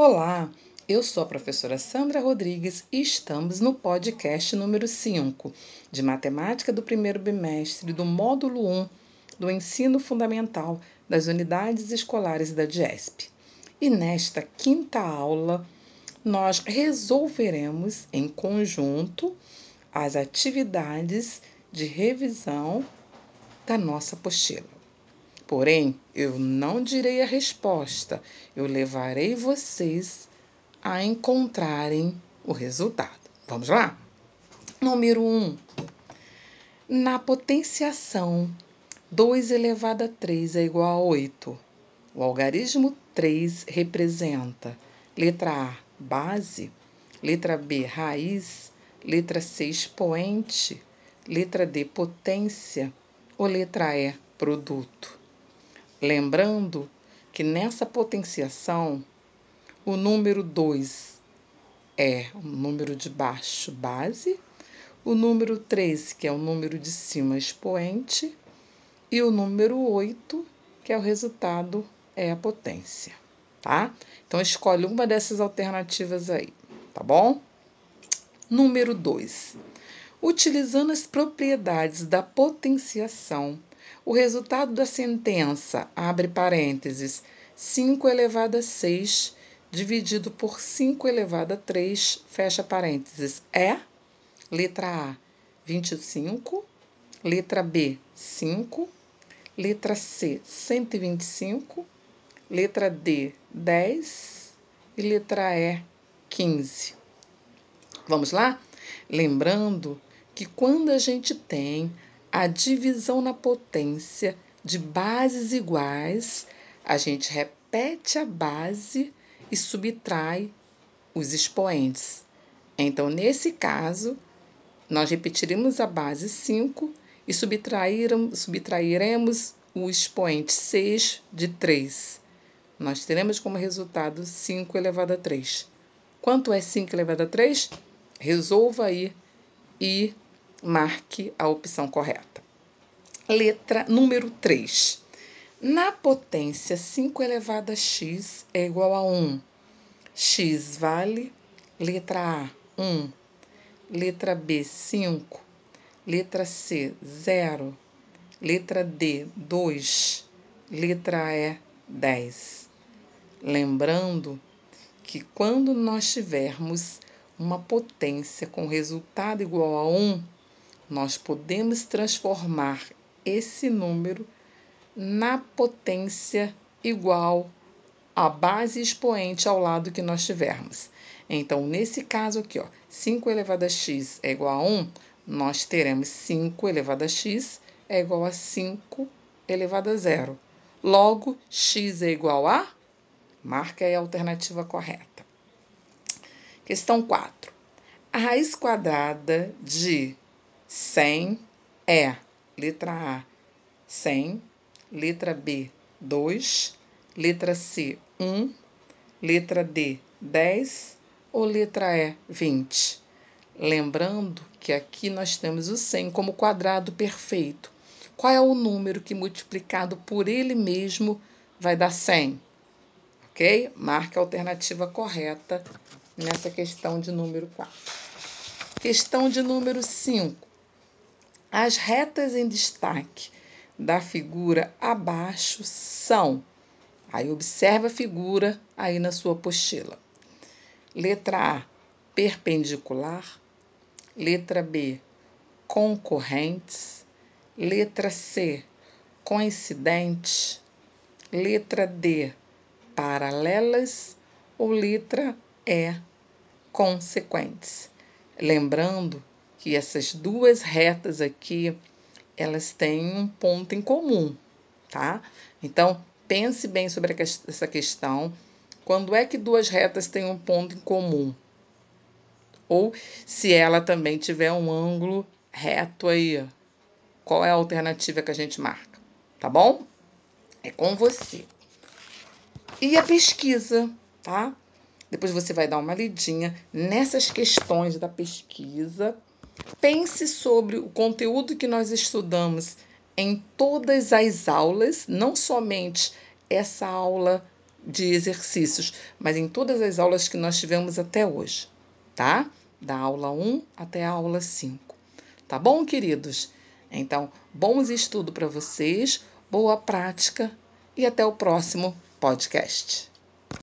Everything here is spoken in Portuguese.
Olá, eu sou a professora Sandra Rodrigues e estamos no podcast número 5 de Matemática do primeiro bimestre do módulo 1 do Ensino Fundamental das Unidades Escolares da DIESP. E nesta quinta aula, nós resolveremos em conjunto as atividades de revisão da nossa apostila. Porém, eu não direi a resposta, eu levarei vocês a encontrarem o resultado. Vamos lá? Número 1. Um, na potenciação, 2 elevado a 3 é igual a 8. O algarismo 3 representa letra A, base, letra B, raiz, letra C, expoente, letra D, potência ou letra E, produto. Lembrando que nessa potenciação, o número 2 é o número de baixo base, o número 3, que é o número de cima expoente, e o número 8, que é o resultado, é a potência, tá? Então escolhe uma dessas alternativas aí, tá bom? Número 2. Utilizando as propriedades da potenciação, o resultado da sentença, abre parênteses, 5 elevado a 6 dividido por 5 elevado a 3, fecha parênteses, é letra A, 25, letra B, 5, letra C, 125, letra D, 10 e letra E, 15. Vamos lá? Lembrando que quando a gente tem a divisão na potência de bases iguais, a gente repete a base e subtrai os expoentes. Então, nesse caso, nós repetiremos a base 5 e subtrairemos o expoente 6 de 3. Nós teremos como resultado 5 elevado a 3. Quanto é 5 elevado a 3? Resolva aí e marque a opção correta. Letra número 3. Na potência 5 elevado a x é igual a 1. x vale letra A, 1. Letra B, 5. Letra C, 0. Letra D, 2. Letra E, 10. Lembrando que quando nós tivermos uma potência com resultado igual a 1, nós podemos transformar esse número na potência igual à base expoente ao lado que nós tivermos. Então, nesse caso aqui, ó, 5 elevado a x é igual a 1, nós teremos 5 elevado a x é igual a 5 elevado a zero. Logo, x é igual a? Marca aí a alternativa correta. Questão 4. A raiz quadrada de 100 é letra A, 100, letra B, 2, letra C, 1, letra D, 10 ou letra E, 20. Lembrando que aqui nós temos o 100 como quadrado perfeito. Qual é o número que multiplicado por ele mesmo vai dar 100? Ok? Marque a alternativa correta nessa questão de número 4. Questão de número 5. As retas em destaque da figura abaixo são. Aí observa a figura aí na sua apostila. Letra A, perpendicular. Letra B, concorrentes. Letra C, coincidentes. Letra D, paralelas. Ou letra E, consequentes. Lembrando que essas duas retas aqui, elas têm um ponto em comum, tá? Então, pense bem sobre essa questão. Quando é que duas retas têm um ponto em comum? Ou se ela também tiver um ângulo reto aí, qual é a alternativa que a gente marca? Tá bom? É com você. E a pesquisa, tá? Depois você vai dar uma lidinha nessas questões da pesquisa Pense sobre o conteúdo que nós estudamos em todas as aulas, não somente essa aula de exercícios, mas em todas as aulas que nós tivemos até hoje, tá? Da aula 1 até a aula 5. Tá bom, queridos? Então, bons estudos para vocês, boa prática e até o próximo podcast.